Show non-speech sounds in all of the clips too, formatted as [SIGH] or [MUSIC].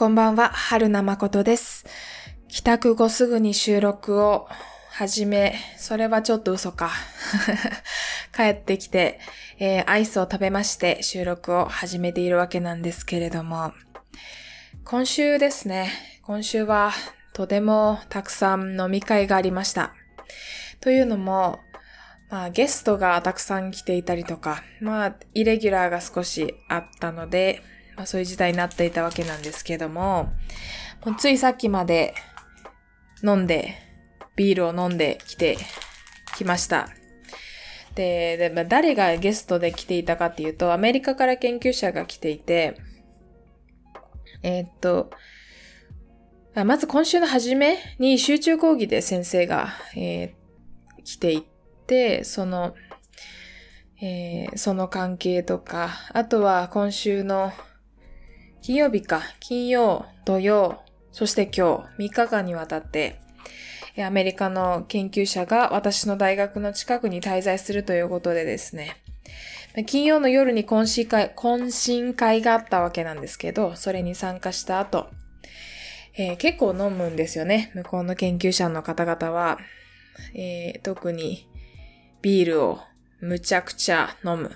こんばんは、春名誠です。帰宅後すぐに収録を始め、それはちょっと嘘か。[LAUGHS] 帰ってきて、えーアイスを食べまして収録を始めているわけなんですけれども、今週ですね、今週はとてもたくさん飲み会がありました。というのも、まあゲストがたくさん来ていたりとか、まあイレギュラーが少しあったので、まあそういう事態になっていたわけなんですけども、もうついさっきまで飲んで、ビールを飲んできてきました。で、でまあ誰がゲストで来ていたかっていうと、アメリカから研究者が来ていて、えーっと、まず今週の初めに集中講義で先生が、えー来ていて、その、えーその関係とか、あとは今週の金曜日か、金曜、土曜、そして今日、3日間にわたって、アメリカの研究者が私の大学の近くに滞在するということでですね、金曜の夜に懇親会、懇親会があったわけなんですけど、それに参加した後、えー結構飲むんですよね。向こうの研究者の方々は、えー特にビールをむちゃくちゃ飲む。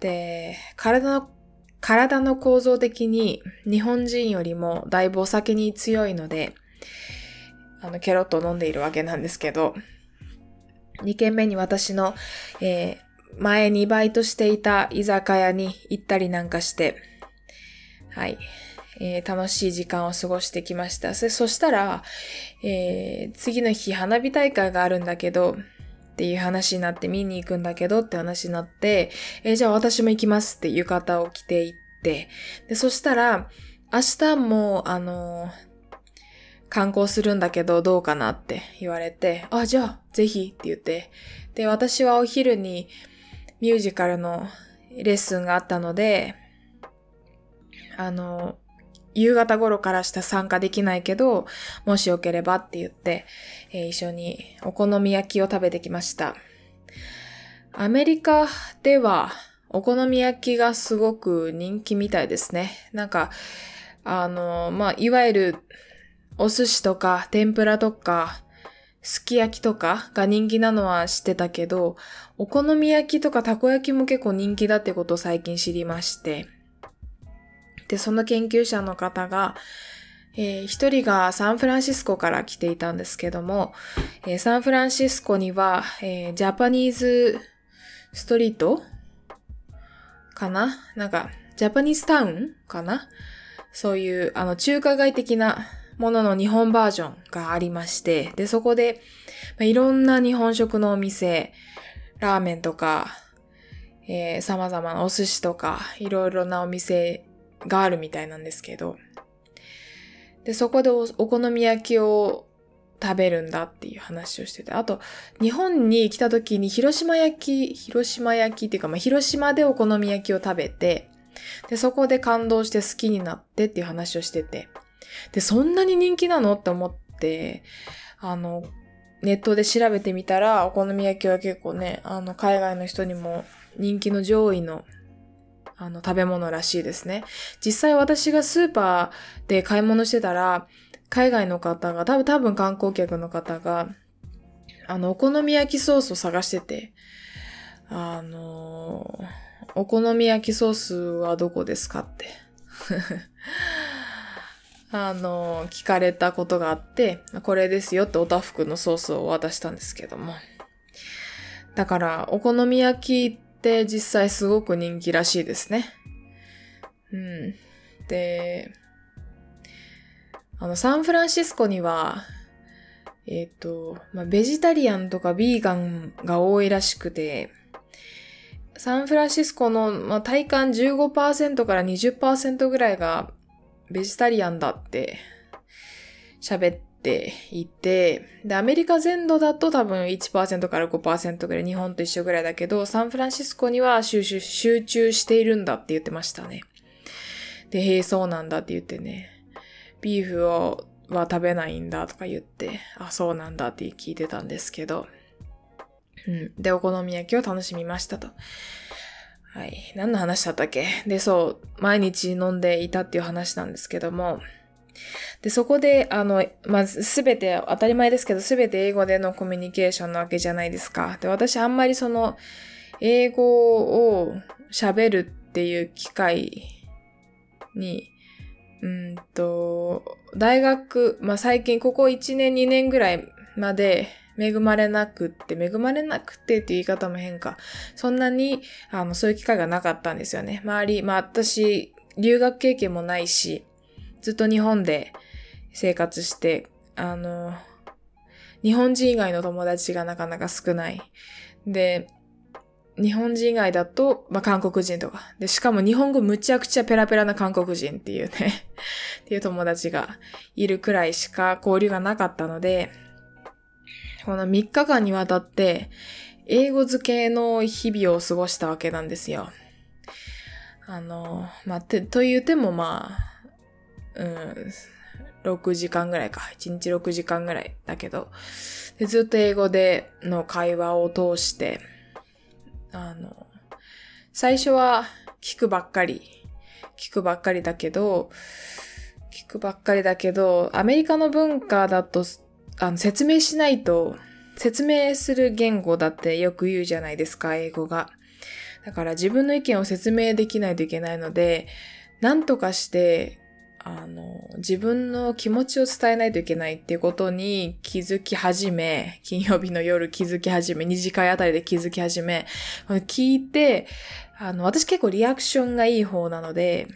で、体の、体の構造的に日本人よりもだいぶお酒に強いので、あの、ケロッと飲んでいるわけなんですけど、2軒目に私の、えー前にバイトしていた居酒屋に行ったりなんかして、はい、えー楽しい時間を過ごしてきました。そしたら、えー次の日花火大会があるんだけど、っていう話になって見に行くんだけどって話になって、えーじゃあ私も行きますって浴衣を着て行って、で、そしたら、明日も、あのー観光するんだけどどうかなって言われて、あ、じゃあぜひって言って、で、私はお昼にミュージカルのレッスンがあったので、あの、夕方頃からした参加できないけど、もしよければって言って、えー一緒にお好み焼きを食べてきました。アメリカではお好み焼きがすごく人気みたいですね。なんか、あの、まあ、いわゆるお寿司とか天ぷらとか、すき焼きとかが人気なのは知ってたけど、お好み焼きとかたこ焼きも結構人気だってことを最近知りまして。で、その研究者の方が、えー一人がサンフランシスコから来ていたんですけども、えーサンフランシスコには、えージャパニーズストリートかな？なんか、ジャパニーズタウンかな？そういう、あの、中華街的なものの日本バージョンがありまして、で、そこで、まあいろんな日本食のお店、ラーメンとか、えー様々なお寿司とか、いろいろなお店があるみたいなんですけど、で、そこでおお好み焼きを食べるんだっていう話をしてて、あと、日本に来た時に広島焼き、広島焼きっていうか、まあ、広島でお好み焼きを食べて、で、そこで感動して好きになってっていう話をしてて、で、そんなに人気なのって思って、あの、ネットで調べてみたら、お好み焼きは結構ね、あの、海外の人にも人気の上位の、あの、食べ物らしいですね。実際私がスーパーで買い物してたら、海外の方が、多分、多分観光客の方が、あの、お好み焼きソースを探してて、あのお好み焼きソースはどこですかって。[LAUGHS] あの聞かれたことがあって、これですよっておたふくのソースを渡したんですけども。だから、お好み焼きって実際すごく人気らしいですね。うん。で、あの、サンフランシスコには、えっ、と、まあ、ベジタリアンとかビーガンが多いらしくて、サンフランシスコの、まあ、体感15%から20%ぐらいがベジタリアンだって喋っていて、で、アメリカ全土だと多分1%から5%ぐらい、日本と一緒ぐらいだけど、サンフランシスコには集中集中しているんだって言ってましたね。で、へえ、そうなんだって言ってね、ビーフをは食べないんだとか言って、あ、そうなんだって聞いてたんですけど、うん。で、お好み焼きを楽しみましたと。はい。何の話だったっけ？で、そう、毎日飲んでいたっていう話なんですけども、で、そこで、あの、まず、すべて、当たり前ですけど、すべて英語でのコミュニケーションなわけじゃないですか。で、私あんまりその、英語を喋るっていう機会に、うんと、大学、まあ、最近ここ1年2年ぐらいまで恵まれなくって、恵まれなくってっていう言い方も変か。そんなに、あの、そういう機会がなかったんですよね。周り、まあ私、留学経験もないし、ずっと日本で生活して、あの、日本人以外の友達がなかなか少ない。で、日本人以外だと、まあ、韓国人とか。で、しかも日本語むちゃくちゃペラペラな韓国人っていうね [LAUGHS] っていう友達がいるくらいしか交流がなかったので、この3日間にわたって、英語漬けの日々を過ごしたわけなんですよ。あの、まあ、て、と言うてもまあ、うん、6時間ぐらいか。1日6時間ぐらいだけど、でずっと英語での会話を通して、あの、最初は聞くばっかり、聞くばっかりだけど、聞くばっかりだけど、アメリカの文化だとあの、説明しないと、説明する言語だってよく言うじゃないですか、英語が。だから自分の意見を説明できないといけないので、なんとかして、あの、自分の気持ちを伝えないといけないっていうことに気づき始め、金曜日の夜気づき始め、二次会あたりで気づき始め、聞いて、あの、私結構リアクションがいい方なので、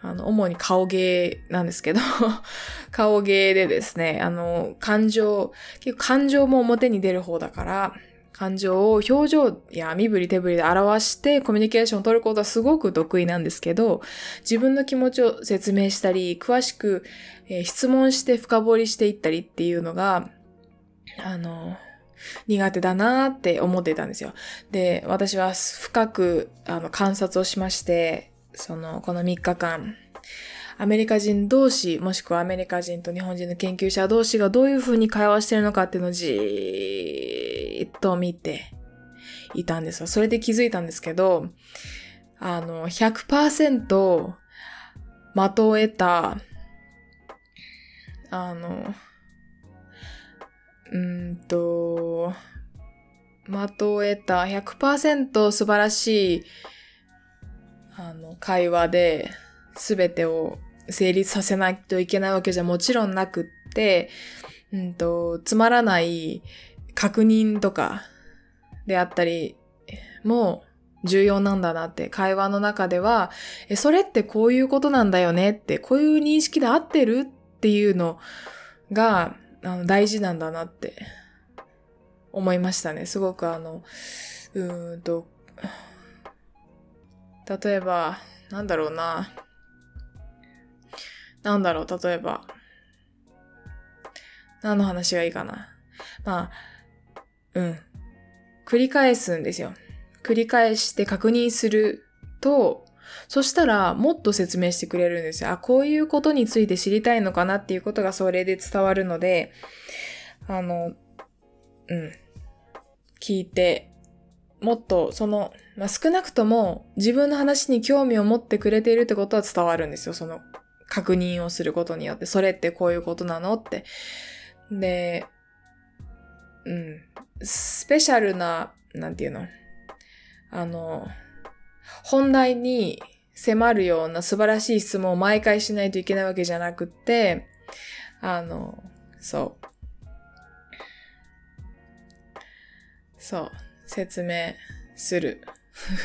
あの、主に顔芸なんですけど [LAUGHS] 顔芸でですね、あの、感情、結構感情も表に出る方だから、感情を表情や身振り手振りで表してコミュニケーションを取ることはすごく得意なんですけど、自分の気持ちを説明したり、詳しく、質問して深掘りしていったりっていうのが、あの、苦手だなーって思ってたんですよ。で、私は深くあの観察をしまして、その、この3日間、アメリカ人同士、もしくはアメリカ人と日本人の研究者同士がどういう風に会話してるのかっていうのをじーっと見ていたんです。それで気づいたんですけど、あの、100%的を得た、あの、うんと、的を得た100%素晴らしいあの、会話で全てを成立させないといけないわけじゃもちろんなくって、うんと、つまらない確認とかであったりも重要なんだなって会話の中では、え、それってこういうことなんだよねって、こういう認識で合ってるっていうのがあの大事なんだなって思いましたね。すごくあの、うーんと、例えば、なんだろうな。なんだろう、例えば。何の話がいいかな。まあ、うん。繰り返すんですよ。繰り返して確認すると、そしたらもっと説明してくれるんですよ。あ、こういうことについて知りたいのかなっていうことがそれで伝わるので、あの、うん。聞いてもっとその、まあ、少なくとも自分の話に興味を持ってくれているってことは伝わるんですよ。その確認をすることによって、それってこういうことなの？って。で、うん。スペシャルな、なんていうの？あの、本題に迫るような素晴らしい質問を毎回しないといけないわけじゃなくて、あの、そう。そう。説明する。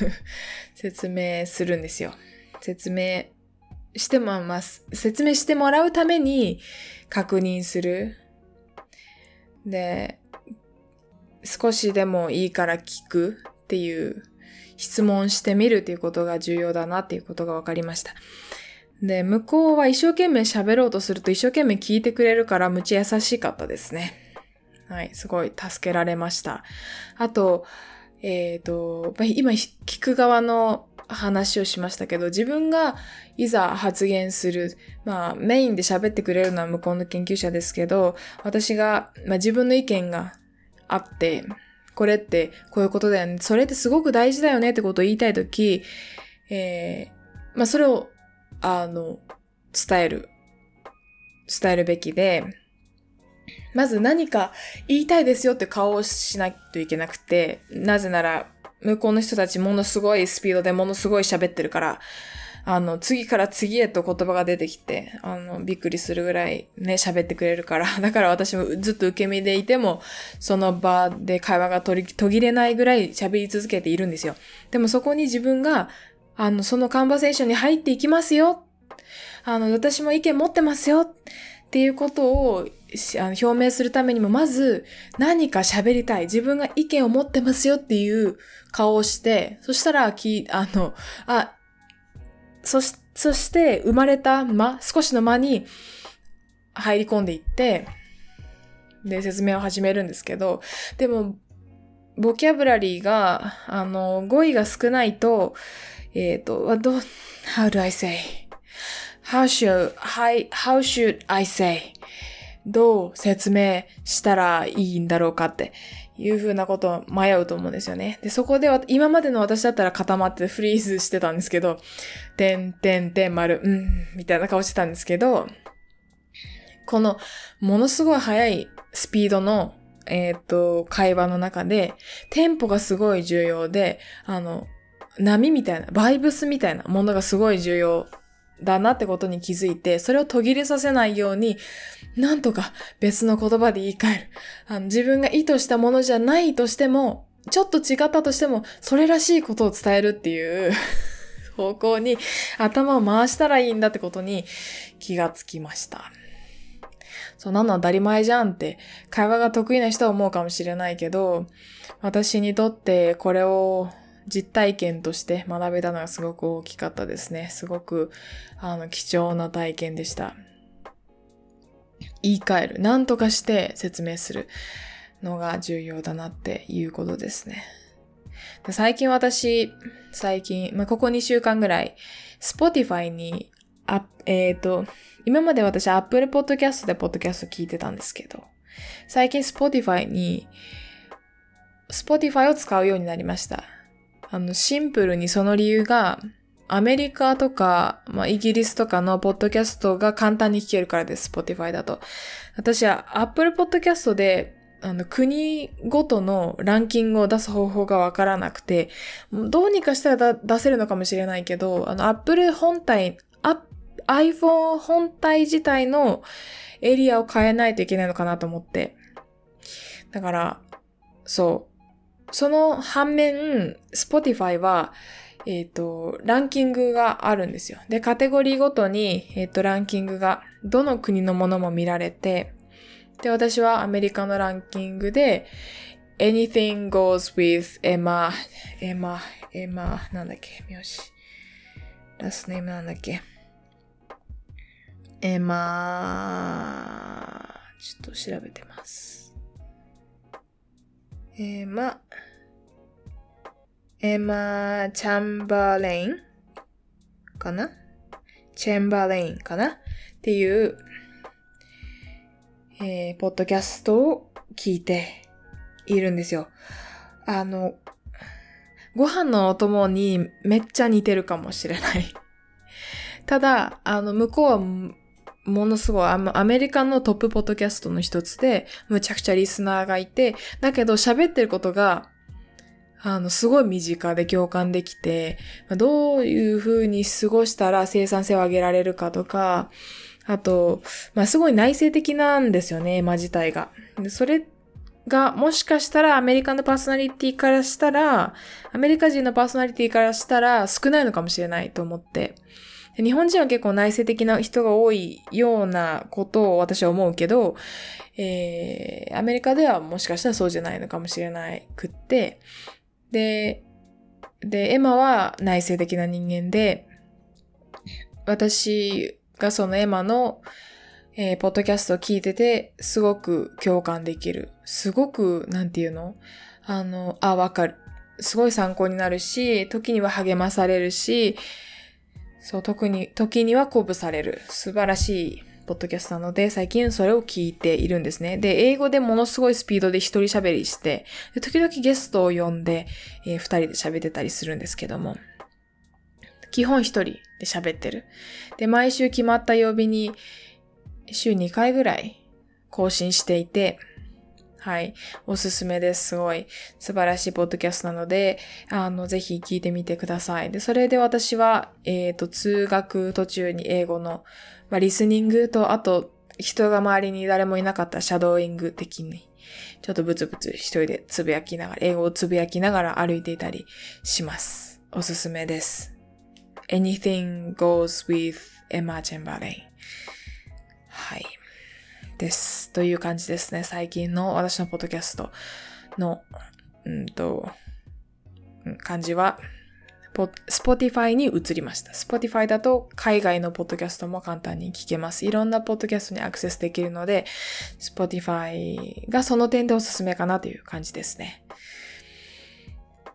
[LAUGHS] 説明するんですよ。説明してもます。説明してもらうために確認する。で、少しでもいいから聞くっていう質問してみるっていうことが重要だなっていうことが分かりました。で、向こうは一生懸命喋ろうとすると一生懸命聞いてくれるからむち優しかったですね。はい、すごい助けられました。あと、えっ、ー、と、今聞く側の話をしましたけど、自分がいざ発言する、まあメインで喋ってくれるのは向こうの研究者ですけど、私が、まあ、自分の意見があって、これってこういうことだよね。それってすごく大事だよねってことを言いたいとき、えー、まあそれを、あの、伝える。伝えるべきで、まず何か言いたいですよって顔をしないといけなくて、なぜなら、向こうの人たちものすごいスピードでものすごい喋ってるから、あの、次から次へと言葉が出てきて、あの、びっくりするぐらいね、喋ってくれるから。[LAUGHS] だから私もずっと受け身でいても、その場で会話が途切れないぐらい喋り続けているんですよ。でもそこに自分が、あの、そのカンバセーションに入っていきますよ。あの、私も意見持ってますよ。っていうことをあの表明するためにも、まず何か喋りたい。自分が意見を持ってますよっていう顔をして、そしたら、き、あの、あ、そし、そして生まれた間、少しの間に入り込んでいって、で、説明を始めるんですけど、でも、ボキャブラリーが、あの、語彙が少ないと、えっ、ー、と、ど、how do I say? How should, how, how should I say? どう説明したらいいんだろうかっていうふうなことを迷うと思うんですよね。で、そこで、今までの私だったら固まってフリーズしてたんですけど、てんてんてん丸、うん、みたいな顔してたんですけど、この、ものすごい速いスピードの、えっ、と、会話の中で、テンポがすごい重要で、あの、波みたいな、バイブスみたいなものがすごい重要だなってことに気づいて、それを途切れさせないように、なんとか別の言葉で言い換える。あの自分が意図したものじゃないとしても、ちょっと違ったとしても、それらしいことを伝えるっていう [LAUGHS] 方向に頭を回したらいいんだってことに気がつきました。そんなの当たり前じゃんって、会話が得意な人は思うかもしれないけど、私にとってこれを実体験として学べたのがすごく大きかったですね。すごく、あの、貴重な体験でした。言い換える。何とかして説明するのが重要だなっていうことですね。最近私、最近、まあ、ここ2週間ぐらい、Spotify に、あえっ、ー、と、今まで私 Apple Podcast で Podcast 聞いてたんですけど、最近 Spotify に、Spotify を使うようになりました。あの、シンプルにその理由が、アメリカとか、まあ、イギリスとかのポッドキャストが簡単に聞けるからです、Spotify だと。私は Apple Podcast で、あの、国ごとのランキングを出す方法がわからなくて、どうにかしたら出せるのかもしれないけど、あの、Apple 本体、iPhone 本体自体のエリアを変えないといけないのかなと思って。だから、そう。その反面、Spotify は、えっ、ー、と、ランキングがあるんですよ。で、カテゴリーごとに、えっ、ー、と、ランキングが、どの国のものも見られて、で、私はアメリカのランキングで、anything goes with Emma, Emma, Emma, なんだっけ、よし。ラスネームなんだっけ。Emma、ちょっと調べてます。エマ、エマ・チャンバーレインかな？チェンバーレインかな？っていう、えー、ポッドキャストを聞いているんですよ。あの、ご飯のお供にめっちゃ似てるかもしれない。ただ、あの、向こうはものすごいアメリカのトップポッドキャストの一つで、むちゃくちゃリスナーがいて、だけど喋ってることが、あの、すごい身近で共感できて、どういう風に過ごしたら生産性を上げられるかとか、あと、まあ、すごい内省的なんですよね、絵自体が。それが、もしかしたらアメリカのパーソナリティからしたら、アメリカ人のパーソナリティからしたら少ないのかもしれないと思って。日本人は結構内省的な人が多いようなことを私は思うけど、えー、アメリカではもしかしたらそうじゃないのかもしれなくって、で、で、エマは内省的な人間で、私がそのエマの、えー、ポッドキャストを聞いてて、すごく共感できる。すごく、なんていうの？あの、あ、わかる。すごい参考になるし、時には励まされるし、そう、特に、時には鼓舞される。素晴らしいポッドキャストなので、最近それを聞いているんですね。で、英語でものすごいスピードで一人喋りして、時々ゲストを呼んで、えー、二人で喋ってたりするんですけども、基本一人で喋ってる。で、毎週決まった曜日に、週2回ぐらい更新していて、はい。おすすめです。すごい素晴らしいポッドキャストなので、あの、ぜひ聞いてみてください。で、それで私は、えっ、ー、と、通学途中に英語の、まあ、リスニングと、あと、人が周りに誰もいなかったシャドーイング的に、ちょっとブツブツ一人でつぶやきながら、英語をつぶやきながら歩いていたりします。おすすめです。Anything goes with Emma Chamberlain. はい。です。という感じですね。最近の私のポッドキャストの、うんと、感じは、Spotify に移りました。Spotify だと海外のポッドキャストも簡単に聞けます。いろんなポッドキャストにアクセスできるので、Spotify がその点でおすすめかなという感じですね。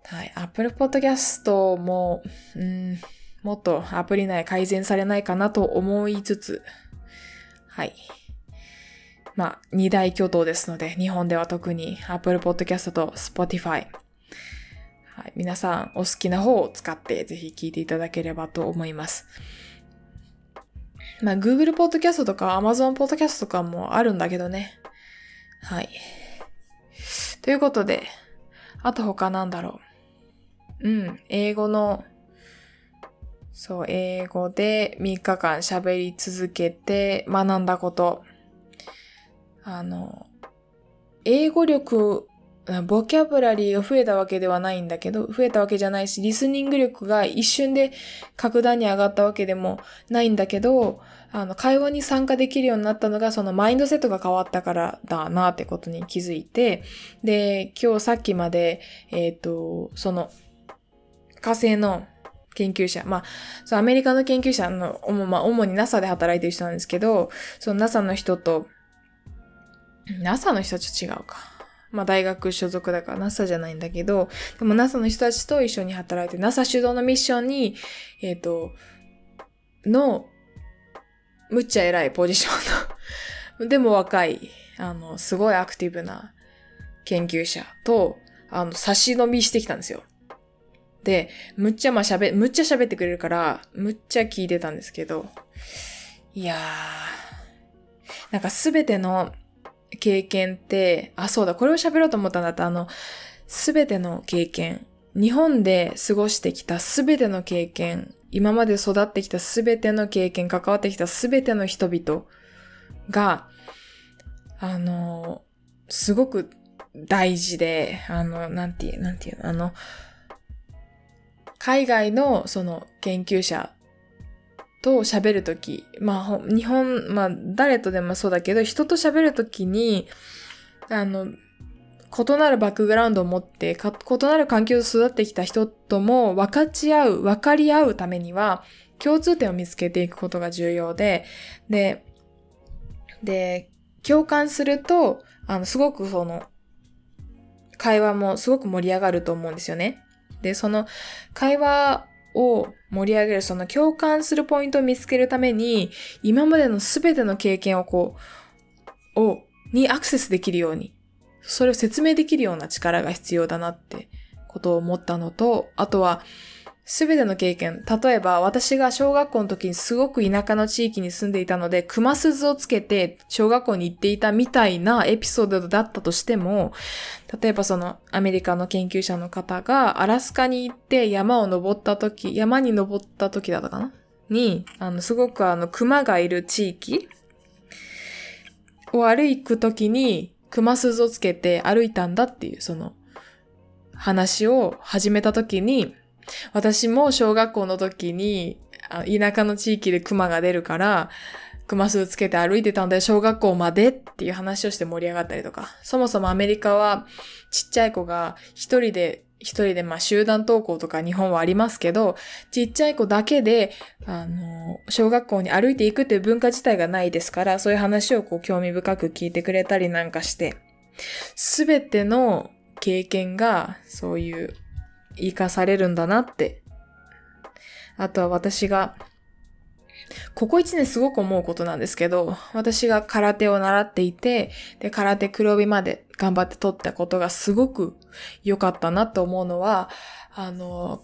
はい。Apple Podcast も、うん、もっとアプリ内改善されないかなと思いつつ、はい。まあ、二大巨頭ですので、日本では特に Apple Podcast と Spotify。はい、皆さんお好きな方を使ってぜひ聞いていただければと思います。まあ、Google Podcast とか Amazon Podcast とかもあるんだけどね。はい。ということで、あと他なんだろう。うん、英語の、そう、英語で3日間喋り続けて学んだこと。あの、英語力、ボキャブラリーが増えたわけではないんだけど、増えたわけじゃないし、リスニング力が一瞬で格段に上がったわけでもないんだけど、あの、会話に参加できるようになったのが、そのマインドセットが変わったからだなってことに気づいて、で、今日さっきまで、えっ、ー、と、その、火星の研究者、まあ、そのアメリカの研究者の、まあ、主に NASA で働いてる人なんですけど、その NASA の人と、NASA の人たちと違うか。まあ大学所属だから NASA じゃないんだけど、でも NASA の人たちと一緒に働いて、NASA 主導のミッションに、えっ、ー、と、の、むっちゃ偉いポジションの [LAUGHS] でも若い、あの、すごいアクティブな研究者と、あの、差し飲みしてきたんですよ。で、むっちゃまあ喋、むっちゃ喋ってくれるから、むっちゃ聞いてたんですけど、いやー、なんかすべての経験って、あ、そうだ、これを喋ろうと思ったんだった。あの、すべての経験、日本で過ごしてきたすべての経験、今まで育ってきたすべての経験、関わってきたすべての人々が、あの、すごく大事で、あの、なんていう、なんていうの、あの、海外のその研究者と喋るとき、まあ、日本、まあ、誰とでもそうだけど、人と喋るときに、あの、異なるバックグラウンドを持って、異なる環境で育ってきた人とも分かち合う、分かり合うためには、共通点を見つけていくことが重要で、で、で、共感すると、あの、すごくその、会話もすごく盛り上がると思うんですよね。で、その会話を盛り上げる、その共感するポイントを見つけるために、今までの全ての経験をこう、を、にアクセスできるように、それを説明できるような力が必要だなってことを思ったのと、あとは、すべての経験。例えば、私が小学校の時にすごく田舎の地域に住んでいたので、熊鈴をつけて小学校に行っていたみたいなエピソードだったとしても、例えばそのアメリカの研究者の方がアラスカに行って山を登った時、山に登った時だったかな？に、あの、すごくあの、熊がいる地域を歩く時に熊鈴をつけて歩いたんだっていう、その話を始めた時に、私も小学校の時に、田舎の地域で熊が出るから、熊スーつけて歩いてたんだよ、小学校までっていう話をして盛り上がったりとか。そもそもアメリカはちっちゃい子が一人で、一人でまあ集団登校とか日本はありますけど、ちっちゃい子だけで、あの、小学校に歩いていくっていう文化自体がないですから、そういう話をこう興味深く聞いてくれたりなんかして、すべての経験がそういう生かされるんだなって。あとは私がここ一年すごく思うことなんですけど、私が空手を習っていて、で、空手黒帯まで頑張って取ったことがすごく良かったなと思うのは、あの、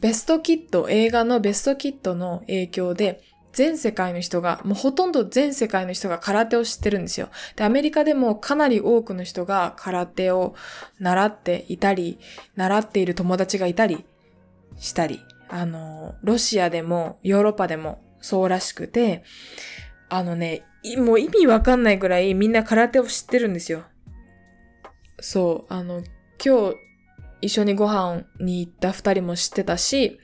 ベストキット、映画のベストキットの影響で、全世界の人が、もうほとんど全世界の人が空手を知ってるんですよ。で、アメリカでもかなり多くの人が空手を習っていたり、習っている友達がいたりしたり、あの、ロシアでもヨーロッパでもそうらしくて、あのね、もう意味わかんないぐらいみんな空手を知ってるんですよ。そう、あの、今日一緒にご飯に行った二人も知ってたし、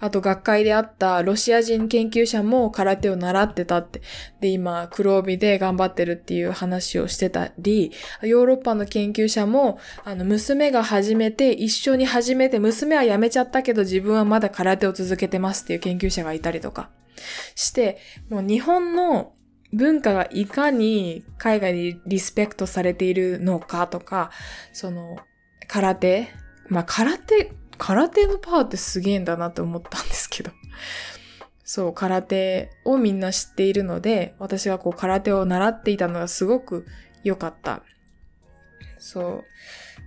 あと学会であったロシア人研究者も空手を習ってたって。で、今黒帯で頑張ってるっていう話をしてたり、ヨーロッパの研究者も、あの、娘が始めて、一緒に始めて、娘は辞めちゃったけど自分はまだ空手を続けてますっていう研究者がいたりとかして、もう日本の文化がいかに海外にリスペクトされているのかとか、その、空手まあ、空手、空手のパワーってすげえんだなって思ったんですけど。[LAUGHS] そう、空手をみんな知っているので、私がこう空手を習っていたのがすごく良かった。そう。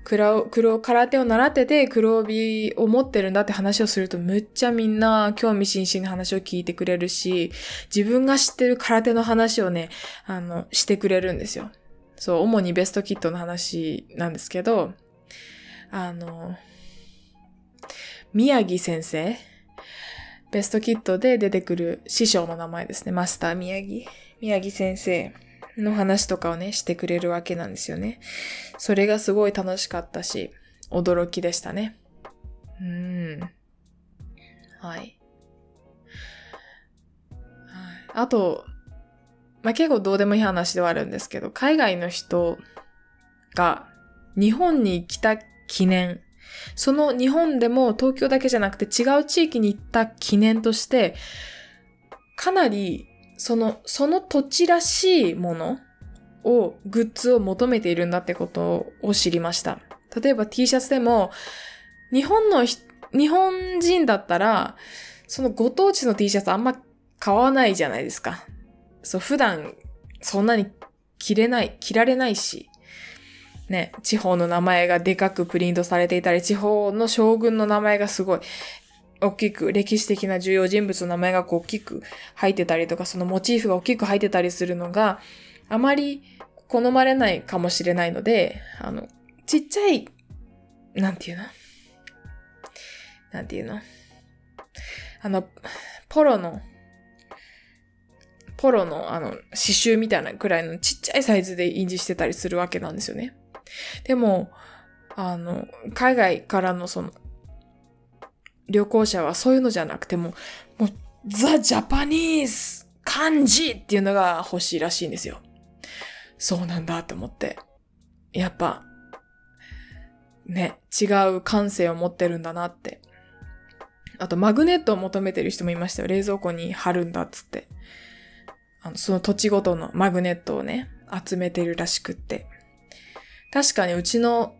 黒、黒、空手を習ってて黒帯を持ってるんだって話をするとむっちゃみんな興味津々な話を聞いてくれるし、自分が知ってる空手の話をね、あの、してくれるんですよ。そう、主にベストキットの話なんですけど、あの、宮城先生、ベストキットで出てくる師匠の名前ですね。マスター宮城。宮城先生の話とかをね、してくれるわけなんですよね。それがすごい楽しかったし、驚きでしたね。うん。はい。あと、まあ、結構どうでもいい話ではあるんですけど、海外の人が日本に来た記念。その日本でも東京だけじゃなくて違う地域に行った記念として、かなりその、その土地らしいものを、グッズを求めているんだってことを知りました。例えば T シャツでも、日本の、日本人だったら、そのご当地の T シャツあんま買わないじゃないですか。そう、普段そんなに着れない、着られないし。ね、地方の名前がでかくプリントされていたり、地方の将軍の名前がすごい大きく、歴史的な重要人物の名前がこう大きく入ってたりとか、そのモチーフが大きく入ってたりするのがあまり好まれないかもしれないので、あの、ちっちゃい、なんていうの？なんていうの？あの、ポロの、ポロのあの、刺繍みたいなくらいのちっちゃいサイズで印字してたりするわけなんですよね。でも、あの、海外からのその、旅行者はそういうのじゃなくても、もう、ザ・ジャパニーズ漢字っていうのが欲しいらしいんですよ。そうなんだって思って。やっぱ、ね、違う感性を持ってるんだなって。あと、マグネットを求めてる人もいましたよ。冷蔵庫に貼るんだっつって。あの、その土地ごとのマグネットをね、集めてるらしくって。確かにうちの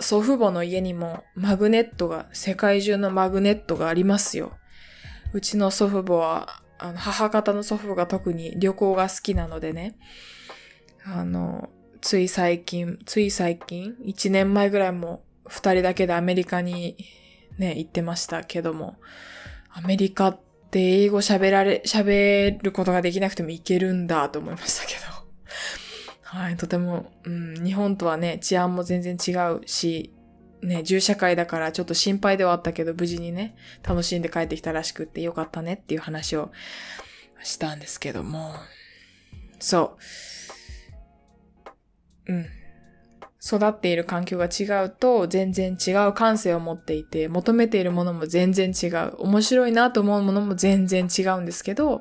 祖父母の家にもマグネットが、世界中のマグネットがありますよ。うちの祖父母は、あの、母方の祖父母が特に旅行が好きなのでね、あの、つい最近、つい最近、1年前ぐらいも2人だけでアメリカにね、行ってましたけども、アメリカって英語喋られ、喋ることができなくてもいけるんだと思いましたけど。はい、とても、うん、日本とはね、治安も全然違うし、ね、銃社会だからちょっと心配ではあったけど、無事にね、楽しんで帰ってきたらしくってよかったねっていう話をしたんですけども、そう。うん。育っている環境が違うと全然違う感性を持っていて、求めているものも全然違う。面白いなと思うものも全然違うんですけど、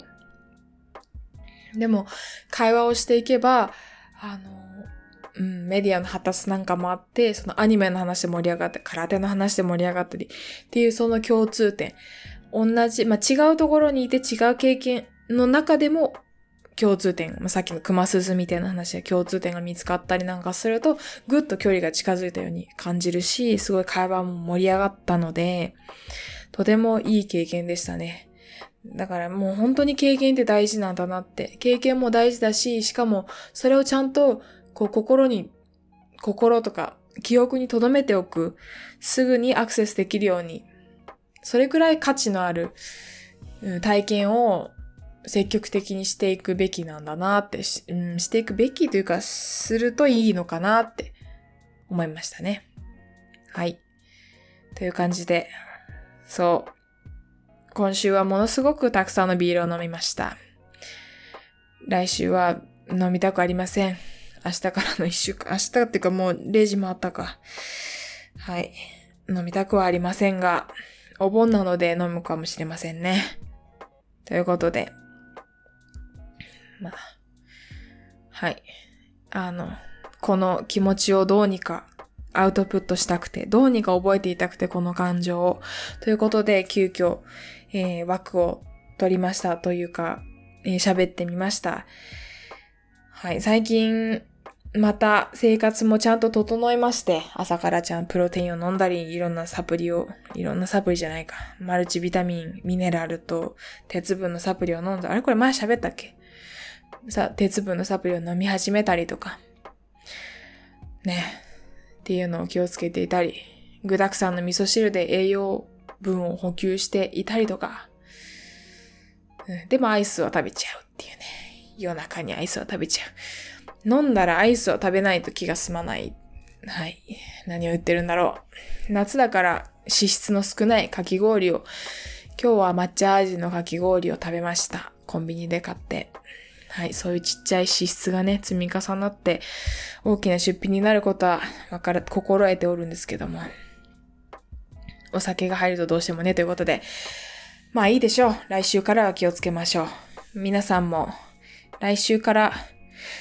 でも、会話をしていけば、あの、うん、メディアの発達なんかもあって、そのアニメの話で盛り上がって、空手の話で盛り上がったり、っていうその共通点。同じ、まあ、違うところにいて違う経験の中でも共通点、まあ、さっきの熊鈴みたいな話で共通点が見つかったりなんかすると、ぐっと距離が近づいたように感じるし、すごい会話も盛り上がったので、とてもいい経験でしたね。だからもう本当に経験って大事なんだなって。経験も大事だし、しかもそれをちゃんとこう心に、心とか記憶に留めておく。すぐにアクセスできるように。それくらい価値のある体験を積極的にしていくべきなんだなってし、うん、していくべきというか、するといいのかなって思いましたね。はい。という感じで、そう。今週はものすごくたくさんのビールを飲みました。来週は飲みたくありません。明日からの一週間、明日っていうかもう0時回ったか。はい。飲みたくはありませんが、お盆なので飲むかもしれませんね。ということで、まあ、はい。あの、この気持ちをどうにかアウトプットしたくて、どうにか覚えていたくて、この感情を。ということで、急遽、えー、枠を取りましたというか、えー、喋ってみました。はい、最近、また生活もちゃんと整いまして、朝からちゃんプロテインを飲んだり、いろんなサプリを、いろんなサプリじゃないか、マルチビタミン、ミネラルと鉄分のサプリを飲んだ。あれこれ前喋ったっけ？さ、鉄分のサプリを飲み始めたりとか。ね。っていうのを気をつけていたり、具沢山の味噌汁で栄養分を補給していたりとか、うん、でもアイスを食べちゃうっていうね。夜中にアイスを食べちゃう。飲んだらアイスを食べないと気が済まない。はい。何を言ってるんだろう。夏だから脂質の少ないかき氷を、今日は抹茶味のかき氷を食べました。コンビニで買って。はい、そういうちっちゃい脂質がね、積み重なって、大きな出費になることは、わから、心得ておるんですけども。お酒が入るとどうしてもね、ということで。まあいいでしょう。来週からは気をつけましょう。皆さんも、来週から、っ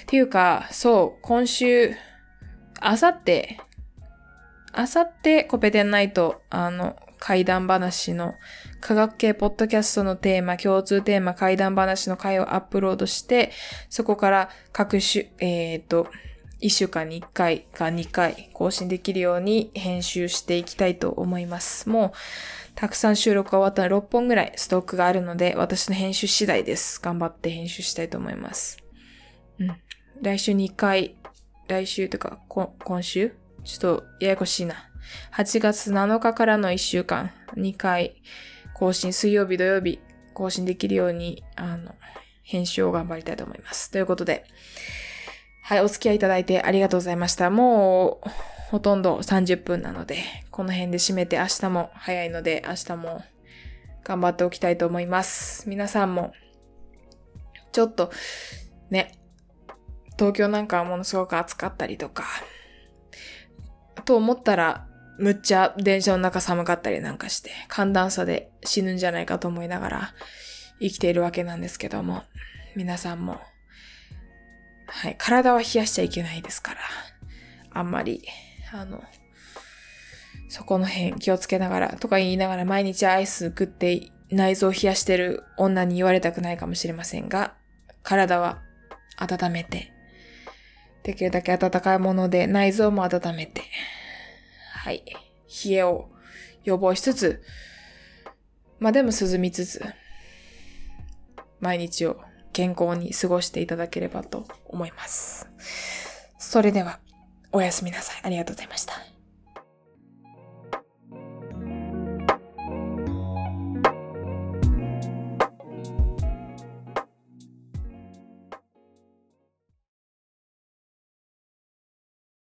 ていうか、そう、今週、あさって、あさってコペテンナイト、あの、怪談話の科学系ポッドキャストのテーマ、共通テーマ、怪談話の回をアップロードして、そこから各種、えっ、ー、と、1週間に1回か2回更新できるように編集していきたいと思います。もう、たくさん収録が終わったら6本ぐらいストックがあるので、私の編集次第です。頑張って編集したいと思います。うん。来週2回、来週とか、今週？ちょっとややこしいな。8月7日からの1週間、2回更新、水曜日、土曜日更新できるように、あの、編集を頑張りたいと思います。ということで、はい、お付き合いいただいてありがとうございました。もう、ほとんど30分なので、この辺で締めて明日も早いので、明日も頑張っておきたいと思います。皆さんも、ちょっと、ね、東京なんかはものすごく暑かったりとか、と思ったら、むっちゃ電車の中寒かったりなんかして、寒暖差で死ぬんじゃないかと思いながら生きているわけなんですけども、皆さんも、はい、体は冷やしちゃいけないですから、あんまり、あの、そこの辺気をつけながら、とか言いながら毎日アイス食って内臓を冷やしてる女に言われたくないかもしれませんが、体は温めて、できるだけ温かいもので内臓も温めて、はい。冷えを予防しつつ、まあでも涼みつつ、毎日を健康に過ごしていただければと思います。それでは、おやすみなさい。ありがとうございました。